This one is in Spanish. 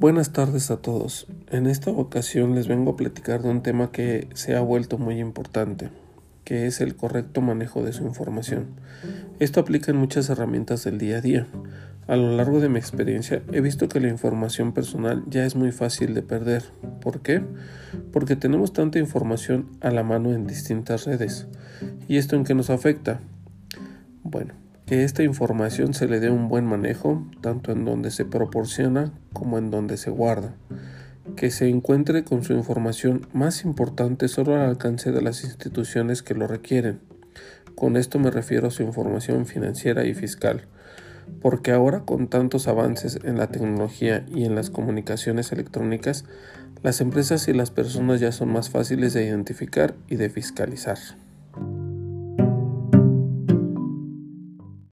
Buenas tardes a todos. En esta ocasión les vengo a platicar de un tema que se ha vuelto muy importante, que es el correcto manejo de su información. Esto aplica en muchas herramientas del día a día. A lo largo de mi experiencia he visto que la información personal ya es muy fácil de perder. ¿Por qué? Porque tenemos tanta información a la mano en distintas redes. ¿Y esto en qué nos afecta? Bueno, que esta información se le dé un buen manejo, tanto en donde se proporciona como en donde se guarda, que se encuentre con su información más importante solo al alcance de las instituciones que lo requieren. Con esto me refiero a su información financiera y fiscal, porque ahora con tantos avances en la tecnología y en las comunicaciones electrónicas, las empresas y las personas ya son más fáciles de identificar y de fiscalizar.